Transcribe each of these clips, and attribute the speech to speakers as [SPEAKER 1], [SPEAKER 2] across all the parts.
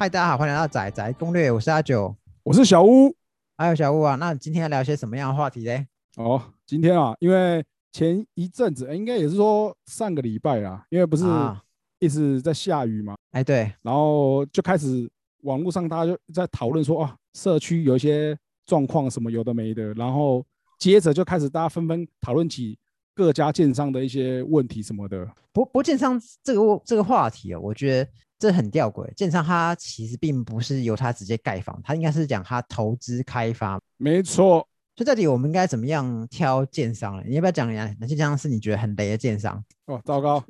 [SPEAKER 1] 嗨，大家好，欢迎来到仔仔攻略，我是阿九，
[SPEAKER 2] 我是小屋。
[SPEAKER 1] 还有小屋啊，那今天要聊些什么样的话题嘞？
[SPEAKER 2] 哦，今天啊，因为前一阵子，应该也是说上个礼拜啦，因为不是一直在下雨嘛，
[SPEAKER 1] 哎对，
[SPEAKER 2] 然后就开始网络上大家就在讨论说啊，社区有一些状况什么有的没的，然后接着就开始大家纷纷讨论起各家建商的一些问题什么的。
[SPEAKER 1] 不不，建商这个这个话题啊，我觉得。这很吊诡，建商他其实并不是由他直接盖房，他应该是讲他投资开发。
[SPEAKER 2] 没错，
[SPEAKER 1] 所以到底我们应该怎么样挑建商呢？你要不要讲一下哪些建商是你觉得很雷的建商？
[SPEAKER 2] 哦，糟糕，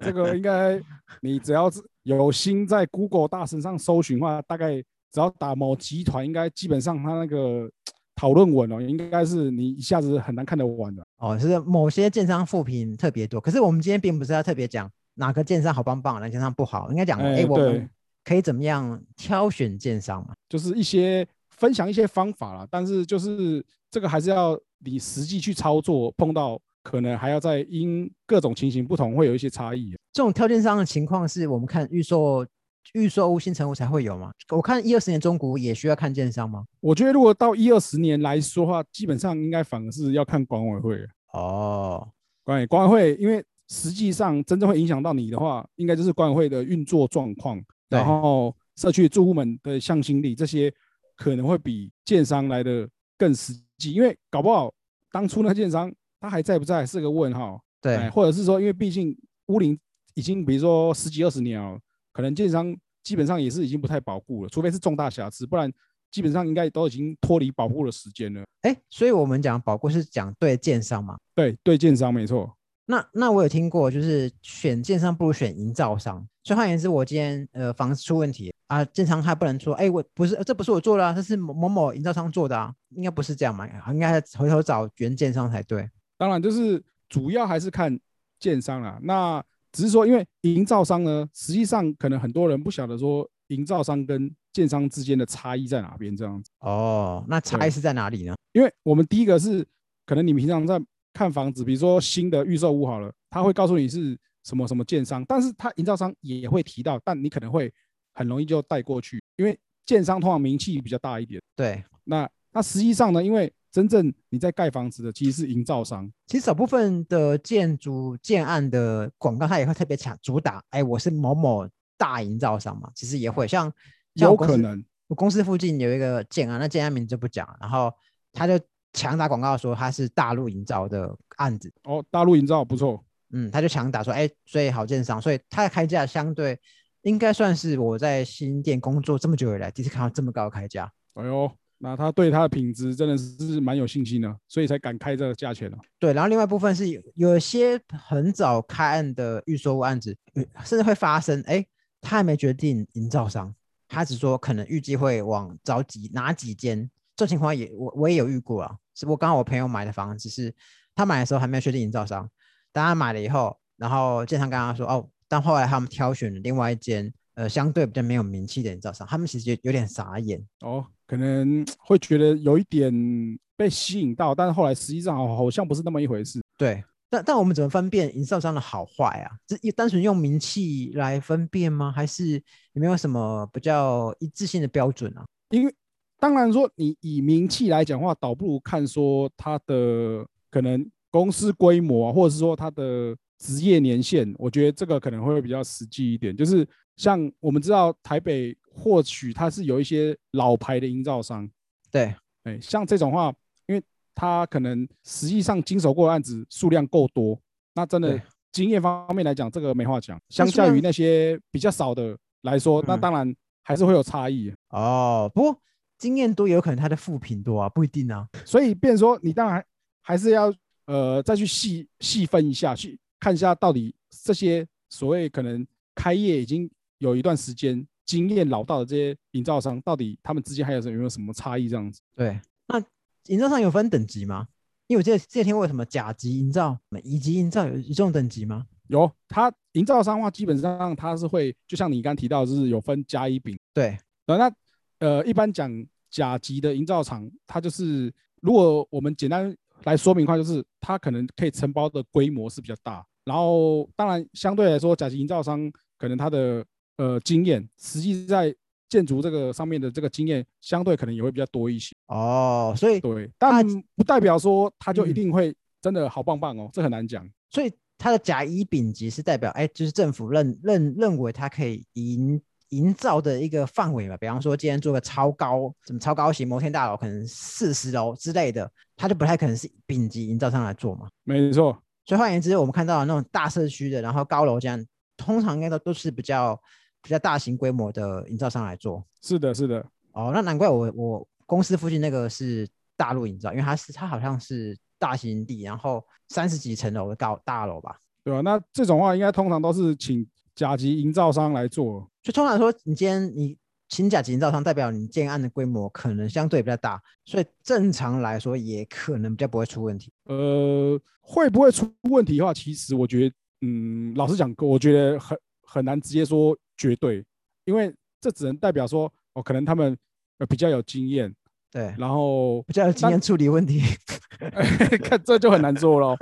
[SPEAKER 2] 这个应该你只要是有心在 Google 大神上搜寻的话，大概只要打某集团，应该基本上他那个讨论文哦，应该是你一下子很难看得完的。
[SPEAKER 1] 哦，是某些建商负评特别多，可是我们今天并不是要特别讲。哪个建商好棒棒，哪个建商不好？应该讲，哎，我们可以怎么样挑选建商嘛？
[SPEAKER 2] 就是一些分享一些方法啦，但是就是这个还是要你实际去操作，碰到可能还要再因各种情形不同，会有一些差异。
[SPEAKER 1] 这种挑建商的情况是我们看预售、预售屋、新成屋才会有吗？我看一二十年中古也需要看建商吗？
[SPEAKER 2] 我觉得如果到一二十年来说话，基本上应该反而是要看管委会
[SPEAKER 1] 哦。
[SPEAKER 2] 管委管委会，因为。实际上，真正会影响到你的话，应该就是管委会的运作状况，然后社区住户们的向心力，这些可能会比建商来的更实际。因为搞不好当初那建商他还在不在是个问号，
[SPEAKER 1] 对，
[SPEAKER 2] 或者是说，因为毕竟屋龄已经比如说十几二十年了，可能建商基本上也是已经不太保护了，除非是重大瑕疵，不然基本上应该都已经脱离保护的时间了。
[SPEAKER 1] 哎，所以我们讲保护是讲对建商嘛？
[SPEAKER 2] 对，对建商没错。
[SPEAKER 1] 那那我有听过，就是选建商不如选营造商。所以换言之，我今天呃房子出问题啊，建商他不能说，哎，我不是，这不是我做的啊，这是某某某营造商做的啊，应该不是这样嘛，应该回头找原建商才对。
[SPEAKER 2] 当然，就是主要还是看建商啦。那只是说，因为营造商呢，实际上可能很多人不晓得说，营造商跟建商之间的差异在哪边这样子。
[SPEAKER 1] 哦，那差异是在哪里呢？
[SPEAKER 2] 因为我们第一个是，可能你平常在。看房子，比如说新的预售屋好了，他会告诉你是什么什么建商，但是他营造商也会提到，但你可能会很容易就带过去，因为建商通常名气比较大一点。
[SPEAKER 1] 对，
[SPEAKER 2] 那那实际上呢，因为真正你在盖房子的其实是营造商，
[SPEAKER 1] 其实少部分的建筑建案的广告，他也会特别强主打，哎，我是某某大营造商嘛，其实也会像
[SPEAKER 2] 有可能，
[SPEAKER 1] 我公司附近有一个建案，那建案名就不讲，然后他就。强打广告说他是大陆营造的案子
[SPEAKER 2] 哦，大陆营造不错，
[SPEAKER 1] 嗯，他就强打说，哎，所以好建商，所以他的开价相对应该算是我在新店工作这么久以来第一次看到这么高的开价。
[SPEAKER 2] 哎呦，那他对他的品质真的是蛮有信心的，所以才敢开这个价钱了。
[SPEAKER 1] 对，然后另外一部分是有些很早开案的预售案子，甚至会发生，哎，他还没决定营造商，他只说可能预计会往找几哪几间。这情况也我我也有遇过啊，是我刚好我朋友买的房子是，他买的时候还没有确定营造商，当他买了以后，然后建商跟他说哦，但后来他们挑选了另外一间呃相对比较没有名气的营造商，他们其实有有点傻眼
[SPEAKER 2] 哦，可能会觉得有一点被吸引到，但是后来实际上好好像不是那么一回事。
[SPEAKER 1] 对，但但我们怎么分辨营造商的好坏啊？是单纯用名气来分辨吗？还是有没有什么比较一致性的标准啊？
[SPEAKER 2] 因为当然说，你以名气来讲话，倒不如看说他的可能公司规模，啊或者是说他的职业年限。我觉得这个可能会比较实际一点。就是像我们知道台北，或许他是有一些老牌的营造商，
[SPEAKER 1] 对，
[SPEAKER 2] 哎，像这种话，因为他可能实际上经手过的案子数量够多，那真的经验方面来讲，这个没话讲。相较于那些比较少的来说，那当然还是会有差异
[SPEAKER 1] 哦。不过。经验多有可能他的副品多啊，不一定啊。
[SPEAKER 2] 所以变说你当然还是要呃再去细细分一下，去看一下到底这些所谓可能开业已经有一段时间、经验老道的这些营造商，到底他们之间还有什有没有什么差异这样子？
[SPEAKER 1] 对，那营造商有分等级吗？因为我记得这天为什么甲级营造、乙级营造有这种等级吗？
[SPEAKER 2] 有，它营造商的话基本上它是会，就像你刚提到，就是有分甲乙丙。
[SPEAKER 1] 对，
[SPEAKER 2] 那。呃，一般讲甲级的营造厂，它就是如果我们简单来说明的话，就是它可能可以承包的规模是比较大。然后，当然相对来说，甲级营造商可能他的呃经验，实际在建筑这个上面的这个经验，相对可能也会比较多一些。
[SPEAKER 1] 哦，所以
[SPEAKER 2] 对，但不代表说他就一
[SPEAKER 1] 嗯
[SPEAKER 2] 定会真的好棒棒哦，这很难讲。
[SPEAKER 1] 所以它的甲乙丙级是代表，哎，就是政府认认认为它可以营营造的一个范围嘛。比方说，今天做个超高，什么超高型摩天大楼，可能四十楼之类的，它就不太可能是丙级营造商来做嘛。
[SPEAKER 2] 没错，
[SPEAKER 1] 所以换言之，我们看到那种大社区的，然后高楼这样，通常应该都都是比较比较大型规模的营造商来做。
[SPEAKER 2] 是的，是的，
[SPEAKER 1] 哦，那难怪我我公司附近那个是大陆营造，因为它是它好像是大型地，然后三十几层楼的高大楼吧。
[SPEAKER 2] 对吧、那这种话应该通常都是请甲级营造商来做。
[SPEAKER 1] 就通常说，你今天你请甲级营造商，代表你建案的规模可能相对比较大，所以正常来说也可能比较不会出问题。
[SPEAKER 2] 呃，会不会出问题的话，其实我觉得，嗯，老实讲，我觉得很很难直接说绝对，因为这只能代表说，哦，可能他们呃比较有经验，
[SPEAKER 1] 对，
[SPEAKER 2] 然后
[SPEAKER 1] 比较有经验处理问题。
[SPEAKER 2] 看这就很难做了。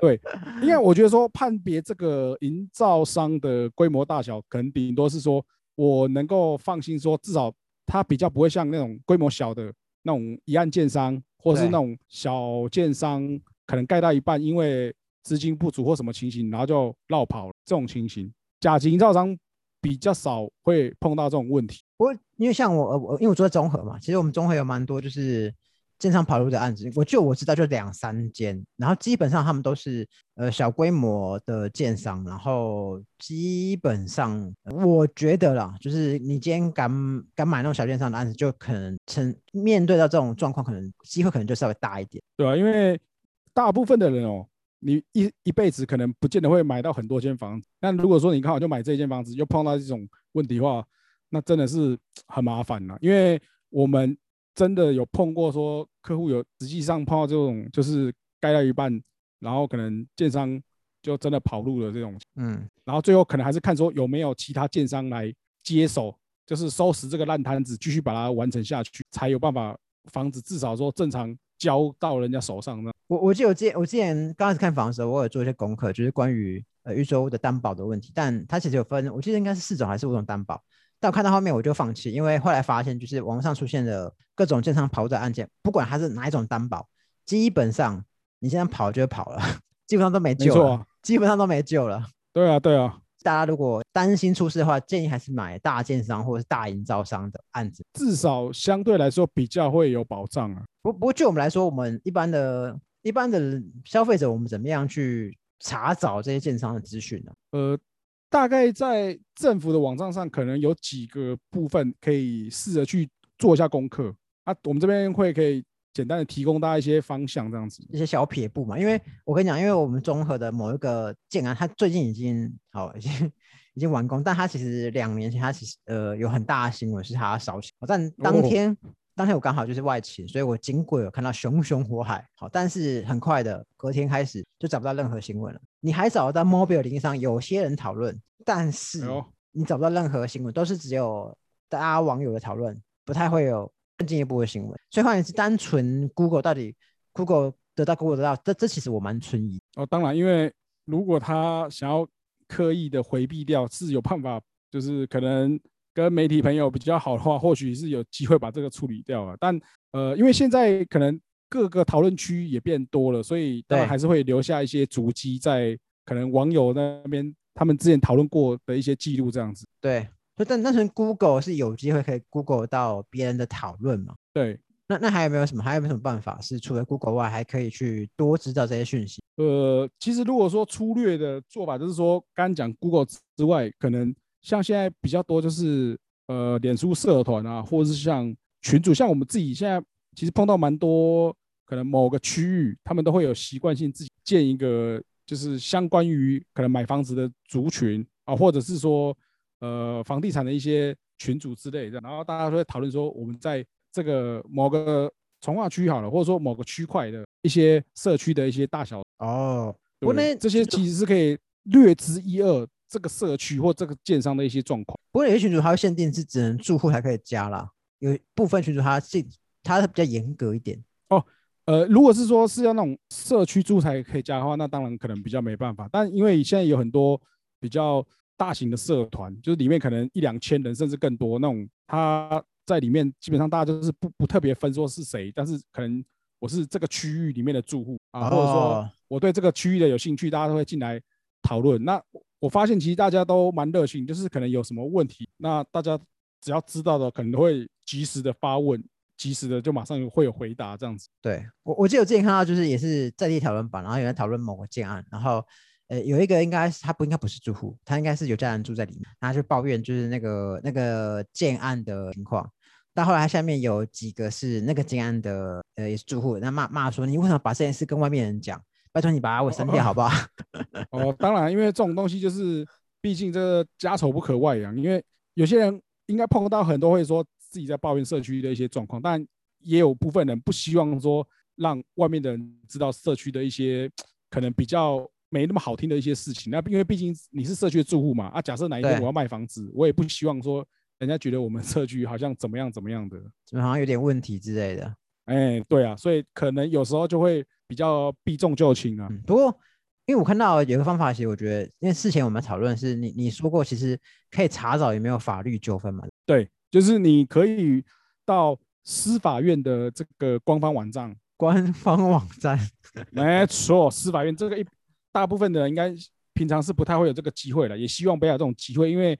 [SPEAKER 2] 对，因为我觉得说判别这个营造商的规模大小，可能顶多是说我能够放心说，至少它比较不会像那种规模小的那种一案建商，或者是那种小建商，可能盖到一半因为资金不足或什么情形，然后就绕跑了这种情形。甲级营造商比较少会碰到这种问题。
[SPEAKER 1] 不过因为像我呃我因为我住在中和嘛，其实我们中和有蛮多就是建商跑路的案子，我就我知道就两三间，然后基本上他们都是呃小规模的建商，然后基本上我觉得啦，就是你今天敢敢买那种小建商的案子，就可能成面对到这种状况，可能机会可能就稍微大一点。
[SPEAKER 2] 对啊，因为大部分的人哦，你一一辈子可能不见得会买到很多间房子。那如果说你刚好就买这间房子，又碰到这种问题的话，那真的是很麻烦了。因为我们真的有碰过，说客户有实际上碰到这种，就是盖到一半，然后可能建商就真的跑路了这种，
[SPEAKER 1] 嗯，
[SPEAKER 2] 然后最后可能还是看说有没有其他建商来接手，就是收拾这个烂摊子，继续把它完成下去，才有办法房子至少说正常交到人家手上呢。
[SPEAKER 1] 我我记得我之前我之前刚开始看房的时候，我有做一些功课，就是关于呃预售屋的担保的问题，但它其实有分，我记得应该是四种还是五种担保。但我看到后面我就放弃，因为后来发现，就是网上出现的各种建商跑的案件，不管它是哪一种担保，基本上你现在跑就会跑了，基本上都没
[SPEAKER 2] 没
[SPEAKER 1] 救了，
[SPEAKER 2] 啊，
[SPEAKER 1] 基本上都没救了。
[SPEAKER 2] 对啊，对啊，
[SPEAKER 1] 大家如果担心出事的话，建议还是买大建商或者是大营造商的案子。
[SPEAKER 2] 至少相对来说比较会有保障啊。
[SPEAKER 1] 不不过就我们来说，我们一般的一般的消费者，我们怎么样去查找这些建商的资讯呢？
[SPEAKER 2] 呃，大概在政府的网站上，可能有几个部分可以试着去做一下功课啊。我们这边会可以简单的提供大家一些方向，这样子。
[SPEAKER 1] 一些小撇步嘛，因为我跟你讲，因为我们综合的某一个建安，它最近已经好、已经已经完工，但它其实两年前它其实呃有很大的新闻是它烧起，但当
[SPEAKER 2] 哦
[SPEAKER 1] 天、当天我刚好就是外勤，所以我经过有看到熊熊火海，好，但是很快的隔天开始就找不到任何新闻了，你还找得到 mobile 零上有些人讨论，但是你找不到任何新闻，都是只有大家网友的讨论，不太会有更进一步的新闻。所以换言之，单纯 Google 到底 Google 得到 Google 得到，这这其实我蛮存疑。
[SPEAKER 2] 哦，当然，因为如果他想要刻意的回避掉，是有办法，就是可能跟媒体朋友比较好的话，或许是有机会把这个处理掉了。但呃，因为现在可能各个讨论区也变多了，所以当然
[SPEAKER 1] 对
[SPEAKER 2] 还是会留下一些足迹在可能网友那边他们之前讨论过的一些记录这样子。
[SPEAKER 1] 对，就但单纯 Google 是有机会可以 Google 到别人的讨论嘛？
[SPEAKER 2] 对，
[SPEAKER 1] 那那还有没有什么？还有没有什么办法是除了 Google 外，还可以去多知道这些讯息？
[SPEAKER 2] 呃，其实如果说粗略的做法，就是说刚刚讲 Google 之外，可能像现在比较多就是呃，脸书社团啊，或者是像群主，像我们自己现在其实碰到蛮多，可能某个区域他们都会有习惯性自己建一个，就是相关于可能买房子的族群啊，或者是说呃房地产的一些群组之类的，然后大家都会讨论说我们在这个某个从化区好了，或者说某个区块的一些社区的一些大小
[SPEAKER 1] 哦，
[SPEAKER 2] 这些其实是可以略知一二这个社区或这个建商的一些状况。
[SPEAKER 1] 不过有些群主他会限定是只能住户才可以加啦，有部分群主他是它比较严格一点哦。
[SPEAKER 2] 呃，如果是说是要那种社区住才可以加的话，那当然可能比较没办法。但因为现在有很多比较大型的社团，就是里面可能一两千人甚至更多那种，他在里面基本上大家就是不不特别分说是谁，但是可能我是这个区域里面的住户啊，或者说
[SPEAKER 1] 哦
[SPEAKER 2] 我对这个区域的有兴趣，大家都会进来讨论。那我发现其实大家都蛮热情，就是可能有什么问题，那大家只要知道的，可能都会及时的发问，及时的就马上会有回答这样子。
[SPEAKER 1] 对我，我记得我之前看到就是也是在地讨论版，然后有人讨论某个建案，然后呃有一个应该是他不应该不是住户，他应该是有家人住在里面，然后就抱怨就是那个那个建案的情况。但后来他下面有几个是那个建案的呃也是住户，那骂骂说你为什么把这件事跟外面人讲？拜托你把我删掉好不好？
[SPEAKER 2] 哦，当然，因为这种东西就是，毕竟这个家丑不可外扬。因为有些人应该碰到很多会说自己在抱怨社区的一些状况，但也有部分人不希望说让外面的人知道社区的一些可能比较没那么好听的一些事情。那因为毕竟你是社区的住户嘛，啊，假设哪一天我要卖房子，我也不希望说人家觉得我们社区好像怎么样怎么样的。
[SPEAKER 1] 怎么好像有点问题之类的。
[SPEAKER 2] 哎，对啊，所以可能有时候就会比较避重就轻啊。
[SPEAKER 1] 嗯，不过因为我看到有个方法，其实我觉得，因为事前我们讨论是你你说过，其实可以查找有没有法律纠纷嘛。
[SPEAKER 2] 对，就是你可以到司法院的这个官方网站，
[SPEAKER 1] 官方网站，
[SPEAKER 2] 没错，司法院这个一大部分的人应该平常是不太会有这个机会了，也希望不要有这种机会，因为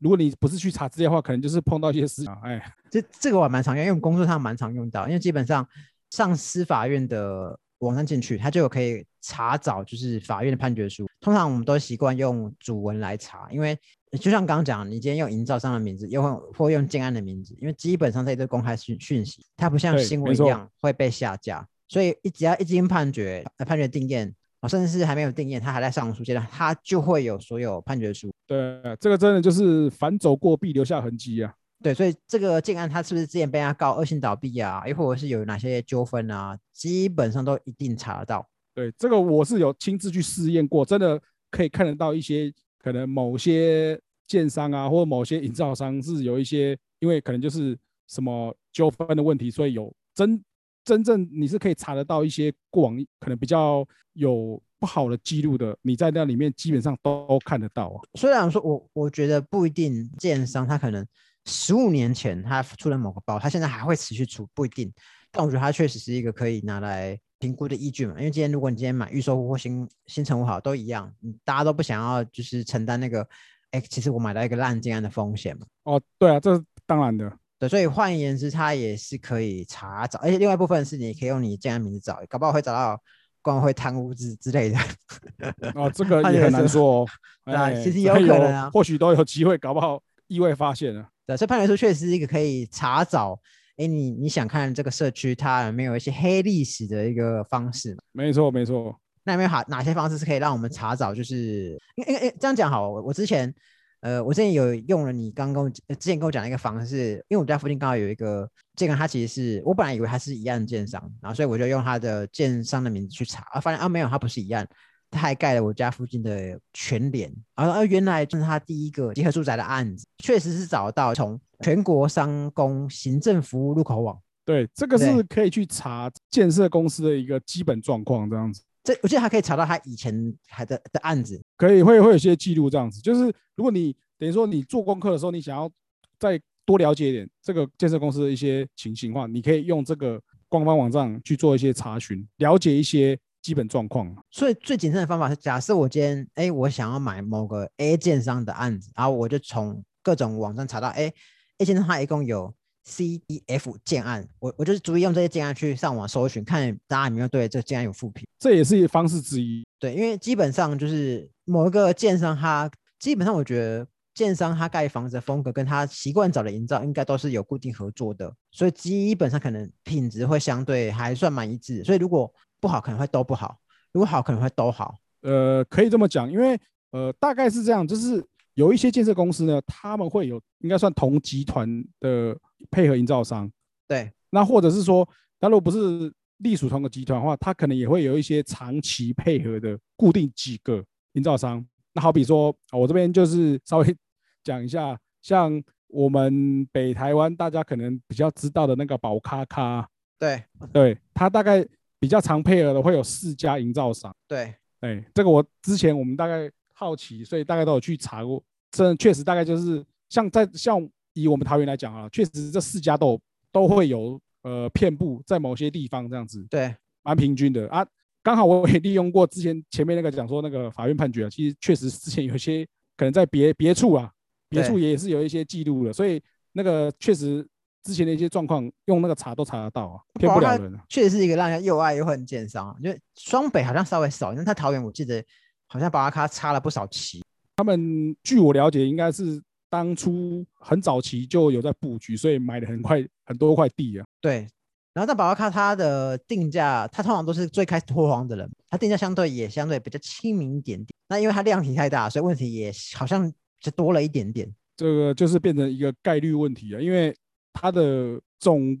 [SPEAKER 2] 如果你不是去查资料的话，可能就是碰到一些事情啊，哎，
[SPEAKER 1] 这这个我还蛮常用，因为我们工作上蛮常用到，因为基本上上司法院的网站进去，它就有可以查找就是法院的判决书。通常我们都习惯用主文来查，因为就像刚刚讲，你今天用营造商的名字，又或或用建案的名字，因为基本上这些都公开讯讯息，它不像新闻一样会被下架，所以一只要一经判决，呃判决定验。哦，甚至是还没有定验，它还在上诉阶段，它就会有所有判决书。
[SPEAKER 2] 对，这个真的就是反走过必留下痕迹啊。
[SPEAKER 1] 对，所以这个建案它是不是之前被他告恶性倒闭啊，又或者是有哪些纠纷啊，基本上都一定查得到。
[SPEAKER 2] 对，这个我是有亲自去试验过，真的可以看得到一些可能某些建商啊，或者某些营造商是有一些，因为可能就是什么纠纷的问题，所以有真真正你是可以查得到一些过往可能比较有不好的记录的，你在那里面基本上都看得到啊。
[SPEAKER 1] 虽然说我我觉得不一定，建商他可能十五年前他出了某个包，他现在还会持续出，不一定。但我觉得它确实是一个可以拿来评估的依据嘛，因为今天如果你今天买预售户或新新成屋好都一样，你大家都不想要就是承担那个，哎，其实我买到一个烂建案的风险嘛。
[SPEAKER 2] 哦，对啊，这是当然的。
[SPEAKER 1] 对，所以换言之，它也是可以查找，而且另外一部分是你可以用你建案名字找，搞不好会找到官委会贪污之之类的。
[SPEAKER 2] 哦，这个 也很难说哦。
[SPEAKER 1] 对其实有可能啊
[SPEAKER 2] 或许都有机会，搞不好意外发现了。
[SPEAKER 1] 对，所以判决书确实是一个可以查找，哎，你你想看这个社区它有没有一些黑历史的一个方式嘛？
[SPEAKER 2] 没错，没错。
[SPEAKER 1] 那有没有好哪些方式是可以让我们查找？就是因为因为这样讲好，我我之前呃，我之前有用了你刚跟我呃之前跟我讲的一个方式，因为我家附近刚好有一个建案，它其实是我本来以为它是一案建商，然后所以我就用它的建商的名字去查，啊，发现啊没有，它不是一案。他还盖了我家附近的全联，啊原来就是他第一个集合住宅的案子，确实是找到从全国商工行政服务入口网，
[SPEAKER 2] 对，这个是可以去查建设公司的一个基本状况，这样子
[SPEAKER 1] 这我记得还可以查到他以前还的的案子，
[SPEAKER 2] 可以会会有些记录，这样子就是如果你等于说你做功课的时候，你想要再多了解一点这个建设公司的一些情形的话，你可以用这个官方网站去做一些查询，了解一些基本状况。
[SPEAKER 1] 所以最谨慎的方法是，假设我今天哎我想要买某个 A 建商的案子，然后我就从各种网站查到，哎 A 建商它一共有 C、D、F 建案，我我就是逐一用这些建案去上网搜寻，看大家有没有对这个建案有复评。
[SPEAKER 2] 这也是方式之一。
[SPEAKER 1] 对，因为基本上就是某一个建商，他基本上我觉得建商他盖房子的风格跟他习惯找的营造应该都是有固定合作的，所以基本上可能品质会相对还算蛮一致。所以如果不好，可能会都不好；如果好，可能会都好。
[SPEAKER 2] 呃，可以这么讲，因为呃，大概是这样，就是有一些建设公司呢，他们会有应该算同集团的配合营造商，
[SPEAKER 1] 对，
[SPEAKER 2] 那或者是说，他如果不是隶属同个集团的话，他可能也会有一些长期配合的固定几个营造商。那好比说，啊我这边就是稍微讲一下，像我们北台湾大家可能比较知道的那个宝咖咖，
[SPEAKER 1] 对，
[SPEAKER 2] 对他大概比较常配合的会有四家营造商。
[SPEAKER 1] 对，
[SPEAKER 2] 哎，这个我之前我们大概好奇，所以大概都有去查过这确实大概就是像在像以我们桃园来讲啊，确实这四家都都会有呃遍布在某些地方这样子，
[SPEAKER 1] 对，
[SPEAKER 2] 蛮平均的啊。刚好我也利用过之前前面那个讲说那个法院判决啊，其实确实之前有些可能在别别处啊，别处也是有一些记录的，所以那个确实之前的一些状况用那个查都查得到啊，骗不了人啊。
[SPEAKER 1] 确实是一个让人又爱又恨奸商，因为双北好像稍微少，因为他桃园我记得好像巴拉卡插了不少旗。
[SPEAKER 2] 他们据我了解，应该是当初很早期就有在布局，所以买了很快很多块地啊。
[SPEAKER 1] 对。然后在宝拉卡，它的定价，它通常都是最开始拓荒的人，它定价相对也相对比较亲民一点点。那因为它量体太大，所以问题也好像就多了一点点。
[SPEAKER 2] 这个就是变成一个概率问题啊，因为它的总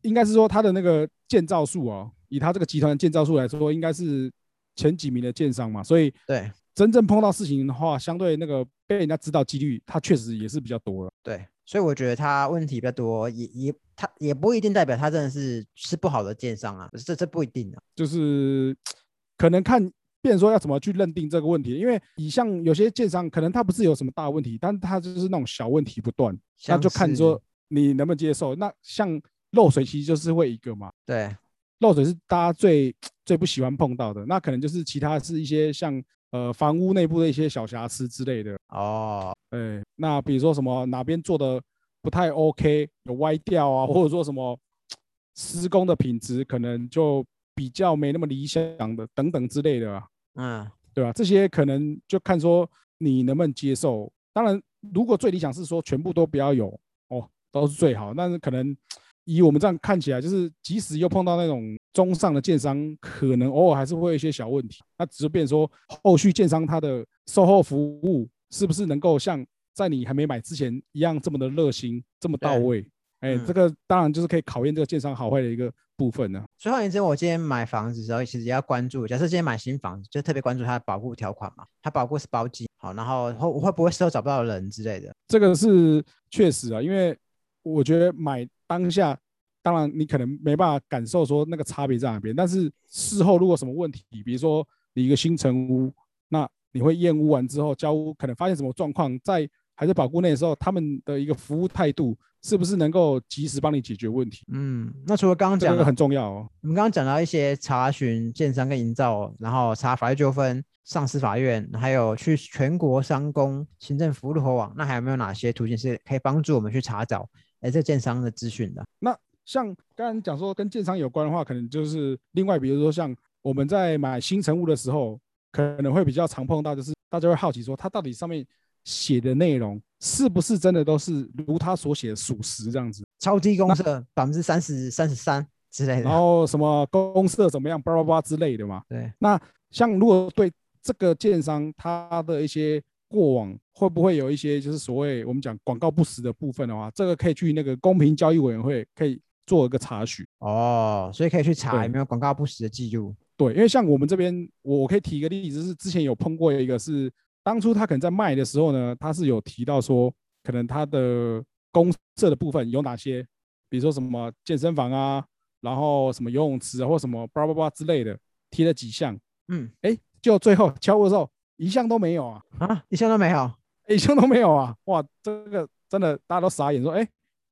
[SPEAKER 2] 应该是说它的那个建造数啊，以它这个集团的建造数来说，应该是前几名的建商嘛，所以
[SPEAKER 1] 对
[SPEAKER 2] 真正碰到事情的话，相对那个被人家知道几率，它确实也是比较多了。
[SPEAKER 1] 对。所以我觉得他问题比较多，也也他也不一定代表他真的是是不好的建商啊，这这不一定啊，
[SPEAKER 2] 就是可能看，变说要怎么去认定这个问题，因为你像有些建商，可能他不是有什么大问题，但他就是那种小问题不断，那就看说你能不能接受。那像漏水其实就是会一个嘛，
[SPEAKER 1] 对，
[SPEAKER 2] 漏水是大家最最不喜欢碰到的，那可能就是其他是一些像。呃，房屋内部的一些小瑕疵之类的
[SPEAKER 1] 哦，
[SPEAKER 2] 哎，那比如说什么哪边做的不太 OK，有歪掉啊，或者说什么施工的品质可能就比较没那么理想的等等之类的，
[SPEAKER 1] 嗯，
[SPEAKER 2] 对吧？这些可能就看说你能不能接受。当然，如果最理想是说全部都不要有哦，都是最好。但是可能以我们这样看起来，就是即使又碰到那种。中上的建商可能偶尔还是会有一些小问题，那只是变说后续建商他的售后服务是不是能够像在你还没买之前一样这么的热心、这么到位？哎，这个当然就是可以考验这个建商好坏的一个部分呢。
[SPEAKER 1] 所以换言之，我今天买房子的时候，其实也要关注。假设今天买新房子，就特别关注它的保护条款嘛，它保护是包机好，然后会会不会事后找不到人之类的。
[SPEAKER 2] 这个是确实啊，因为我觉得买当下。当然，你可能没办法感受说那个差别在哪边，但是事后如果什么问题，比如说你一个新成屋，那你会验屋完之后交屋，可能发现什么状况，在还在保固内的时候，他们的一个服务态度是不是能够及时帮你解决问题？
[SPEAKER 1] 嗯，那除了刚刚讲
[SPEAKER 2] 的很重要哦，
[SPEAKER 1] 我们刚刚讲到一些查询建商跟营造，然后查法律纠纷、上司法院，还有去全国商工行政服务的网，那还有没有哪些途径是可以帮助我们去查找哎这建商的资讯的？
[SPEAKER 2] 那像刚刚讲说跟建商有关的话，可能就是另外，比如说像我们在买新成物的时候，可能会比较常碰到，就是大家会好奇说，它到底上面写的内容是不是真的都是如它所写的属实这样子？
[SPEAKER 1] 超低公设百分之三十三十三之类的，
[SPEAKER 2] 然后什么公设怎么样，叭叭叭之类的嘛。
[SPEAKER 1] 对。
[SPEAKER 2] 那像如果对这个建商他的一些过往，会不会有一些就是所谓我们讲广告不实的部分的话，这个可以去那个公平交易委员会可以。做一个查询
[SPEAKER 1] 哦，所以可以去查有没有广告不实的记录。
[SPEAKER 2] 对，因为像我们这边，我可以提一个例子，是之前有碰过一个，是当初他可能在卖的时候呢，他是有提到说，可能他的公社的部分有哪些，比如说什么健身房啊，然后什么游泳池啊，或什么叭叭叭之类的，提了几项。
[SPEAKER 1] 嗯，
[SPEAKER 2] 哎，就最后敲的时候，一项都没有啊！
[SPEAKER 1] 啊，一项都没有，
[SPEAKER 2] 一项都没有啊！哇，这个真的大家都傻眼，说哎。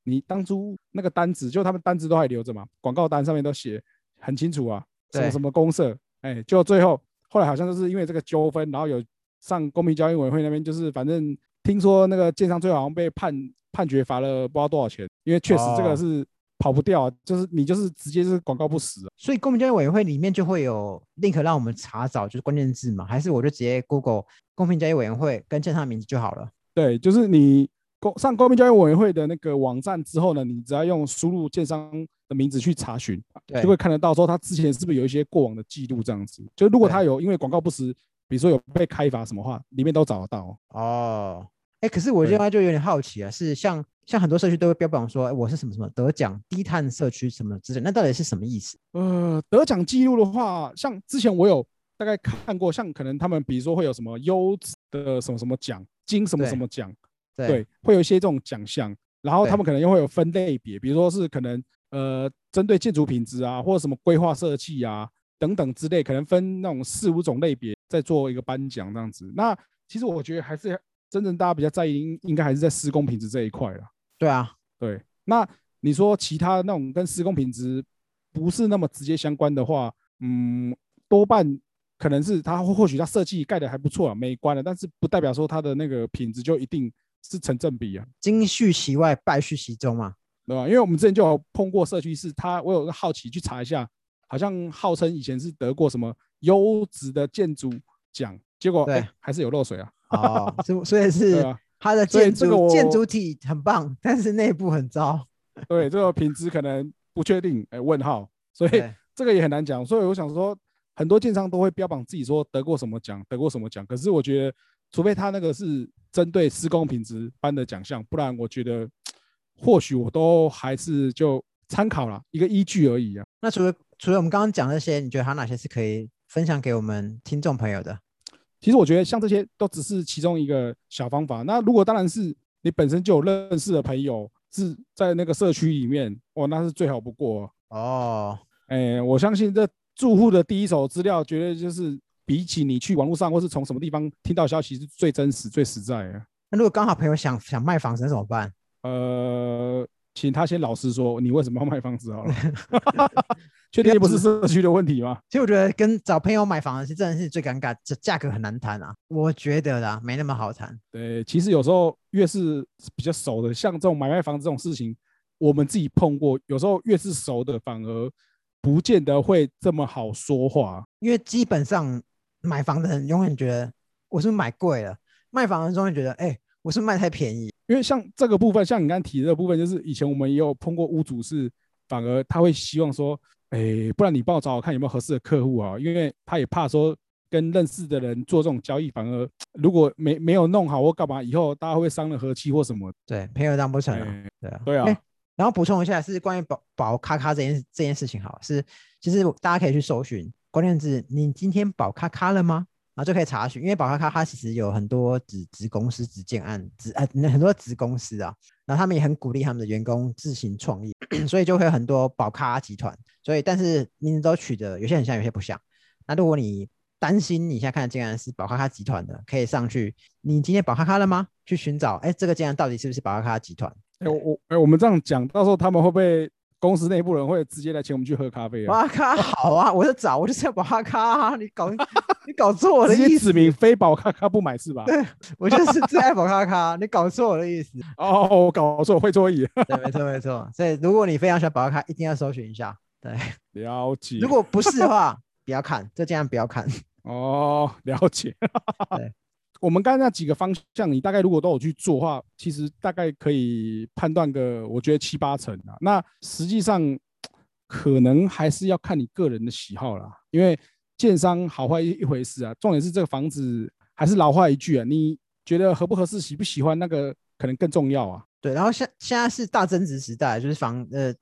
[SPEAKER 2] 你当初那个单子，就他们单子都还留着嘛？广告单上面都写很清楚啊，什么什么公社，哎，就最后后来好像就是因为这个纠纷，然后有上公平交易委员会那边，就是反正听说那个建商最后好像被判判决罚了不知道多少钱，因为确实这个是跑不掉，就是你就是直接是广告不实。
[SPEAKER 1] 所以公平交易委员会里面就会有 link 让我们查找，就是关键字嘛？还是我就直接 Google 公平交易委员会跟建商的名字就好了？
[SPEAKER 2] 对，就是你。公上公民交易委员会的那个网站之后呢，你只要用输入建商的名字去查询，就会看得到说他之前是不是有一些过往的记录这样子。就如果他有因为广告不实，比如说有被开罚什么话，里面都找得到。
[SPEAKER 1] 哦，哎，可是我现在就有点好奇啊，是像像很多社区都会标榜说，哎，我是什么什么得奖低碳社区什么之类，那到底是什么意思？
[SPEAKER 2] 呃，得奖记录的话，像之前我有大概看过，像可能他们比如说会有什么优质的什么什么奖金什么什么奖。对，会有一些这种奖项，然后他们可能又会有分类别，比如说是可能呃针对建筑品质啊，或者什么规划设计啊等等之类，可能分那种四五种类别，再做一个颁奖这样子。那其实我觉得还是真正大家比较在意，应应该还是在施工品质这一块了。
[SPEAKER 1] 对啊，
[SPEAKER 2] 对，那你说其他那种跟施工品质不是那么直接相关的话，嗯，多半可能是它或许它设计盖的还不错啊，美观的，但是不代表说它的那个品质就一定是成正比啊，
[SPEAKER 1] 金续其外，败续其中嘛。
[SPEAKER 2] 对吧？因为我们之前就有碰过社区是，他我有个好奇去查一下，好像号称以前是得过什么优质的建筑奖，结果还是有漏水啊。
[SPEAKER 1] 哦，所 所以
[SPEAKER 2] 对
[SPEAKER 1] 是
[SPEAKER 2] 啊，
[SPEAKER 1] 它的建筑建筑体很棒，但是内部很糟。
[SPEAKER 2] 对，这个品质可能不确定，哎，问号，所以 这个也很难讲。所以我想说，很多建商都会标榜自己说得过什么奖，得过什么奖，可是我觉得，除非他那个是针对施工品质颁的奖项，不然我觉得或许我都还是就参考了一个依据而已啊。
[SPEAKER 1] 那除了除了我们刚刚讲那些，你觉得还有哪些是可以分享给我们听众朋友的？
[SPEAKER 2] 其实我觉得像这些都只是其中一个小方法。那如果当然是你本身就有认识的朋友是在那个社区里面，哦，那是最好不过。
[SPEAKER 1] 哦，
[SPEAKER 2] 哎，我相信这住户的第一手资料，绝对就是比起你去网络上或是从什么地方听到消息是最真实、最实在的。
[SPEAKER 1] 那如果刚好朋友想想卖房子，那怎么办？
[SPEAKER 2] 呃，请他先老实说，你为什么要卖房子好了？确定不是社区的问题吗？
[SPEAKER 1] 其实我觉得跟找朋友买房子是真的是最尴尬，这价格很难谈啊。我觉得啦，没那么好谈。
[SPEAKER 2] 对，其实有时候越是比较熟的，像这种买卖房子这种事情，我们自己碰过，有时候越是熟的，反而不见得会这么好说话。
[SPEAKER 1] 因为基本上买房的人永远觉得我是不是买贵了，卖房的人永远觉得，哎、我是卖太便宜。
[SPEAKER 2] 因为像这个部分，像你刚刚提的部分，就是以前我们也有碰过屋主是，反而他会希望说，哎，不然你帮我找找看有没有合适的客户啊，因为他也怕说跟认识的人做这种交易，反而如果没没有弄好或干嘛，以后大家会伤了和气或什么。
[SPEAKER 1] 对，朋友当不成啊。
[SPEAKER 2] 哎
[SPEAKER 1] 对啊，
[SPEAKER 2] 对啊
[SPEAKER 1] 哎然后补充一下，是关于保保卡卡这件这件事情，好，是其实大家可以去搜寻关键字，你今天保卡卡了吗？然后就可以查询，因为保咔咔它其实有很多子子公司、子建案、子呃很多子公司啊，然后他们也很鼓励他们的员工自行创业，所以就会有很多保咔集团。所以但是名字都取得有些很像，有些不像。那如果你担心你现在看的建案是保咔咔集团的，可以上去，你今天保咔咔了吗？去寻找，哎，这个建案到底是不是保咔咔集团？
[SPEAKER 2] 哎、我哎、我们这样讲，到时候他们会不会公司内部人会直接来请我们去喝咖啡啊？
[SPEAKER 1] 保咔咔好啊，我就找，我就是要保咔咔啊，你搞 你搞错我的意思
[SPEAKER 2] 明非保咖咖不买是吧？
[SPEAKER 1] 对我就是最爱保咔咔，你搞错我的意思。
[SPEAKER 2] 哦，我搞错，会错意。
[SPEAKER 1] 对，没错没错。所以如果你非常喜欢保咔咔，一定要搜寻一下。对，
[SPEAKER 2] 了解。
[SPEAKER 1] 如果不是的话，不要看，这尽量不要看。
[SPEAKER 2] 哦，了解。
[SPEAKER 1] 对，
[SPEAKER 2] 我们刚才那几个方向，你大概如果都有去做的话，其实大概可以判断个，我觉得七八成啊。那实际上可能还是要看你个人的喜好啦，因为建商好坏一一回事啊，重点是这个房子还是老话一句啊，你觉得合不合适、喜不喜欢，那个可能更重要啊。
[SPEAKER 1] 对，然后现现在是大增值时代，就是房呃，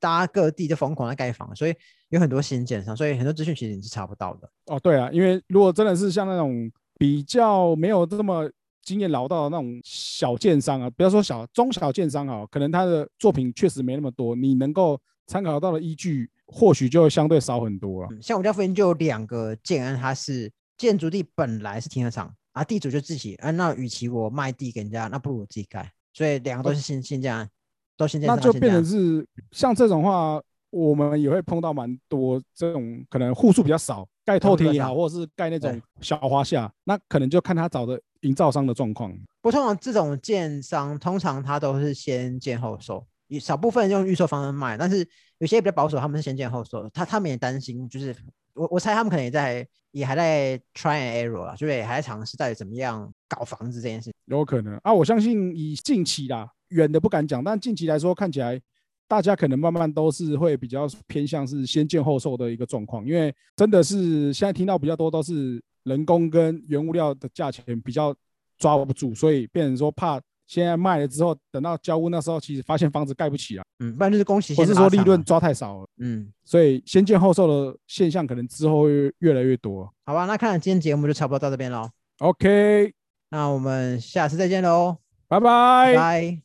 [SPEAKER 1] 大家各地都疯狂在盖房，所以有很多新建商，所以很多资讯其实你是查不到的。
[SPEAKER 2] 哦，对啊，因为如果真的是像那种比较没有这么经验老道的那种小建商啊，不要说小中小建商啊，可能他的作品确实没那么多，你能够参考到的依据或许就相对少很多了。
[SPEAKER 1] 嗯像我家附近就有两个建安，它是建筑地本来是停车场啊，地主就自己啊，那与其我卖地给人家，那不如我自己盖，所以两个都是新新建安，都新建商。
[SPEAKER 2] 那就变成是像这种话，我们也会碰到蛮多这种可能户数比较少，盖透天也好，或者是盖那种小花下，那可能就看他找的营造商的状况。
[SPEAKER 1] 不过通常这种建商，通常他都是先建后售，一少部分用预售方式卖，但是有些比较保守，他们是先建后售，他他们也担心，就是我我猜他们可能也在也还在 try and error 啊，就是也还在尝试到底怎么样搞房子这件事。
[SPEAKER 2] 有可能啊，我相信以近期啦，远的不敢讲，但近期来说，看起来大家可能慢慢都是会比较偏向是先建后售的一个状况，因为真的是现在听到比较多都是人工跟原物料的价钱比较抓不住，所以变成说怕现在卖了之后，等到交屋那时候，其实发现房子盖不起了，
[SPEAKER 1] 嗯，不然就是恭喜，
[SPEAKER 2] 或是说利润，抓太少了，
[SPEAKER 1] 嗯，
[SPEAKER 2] 所以先建后售的现象可能之后会越来越多。
[SPEAKER 1] 好吧，那看了今天节目就差不多到这边喽
[SPEAKER 2] ，OK，
[SPEAKER 1] 那我们下次再见喽，
[SPEAKER 2] 拜。拜
[SPEAKER 1] 拜。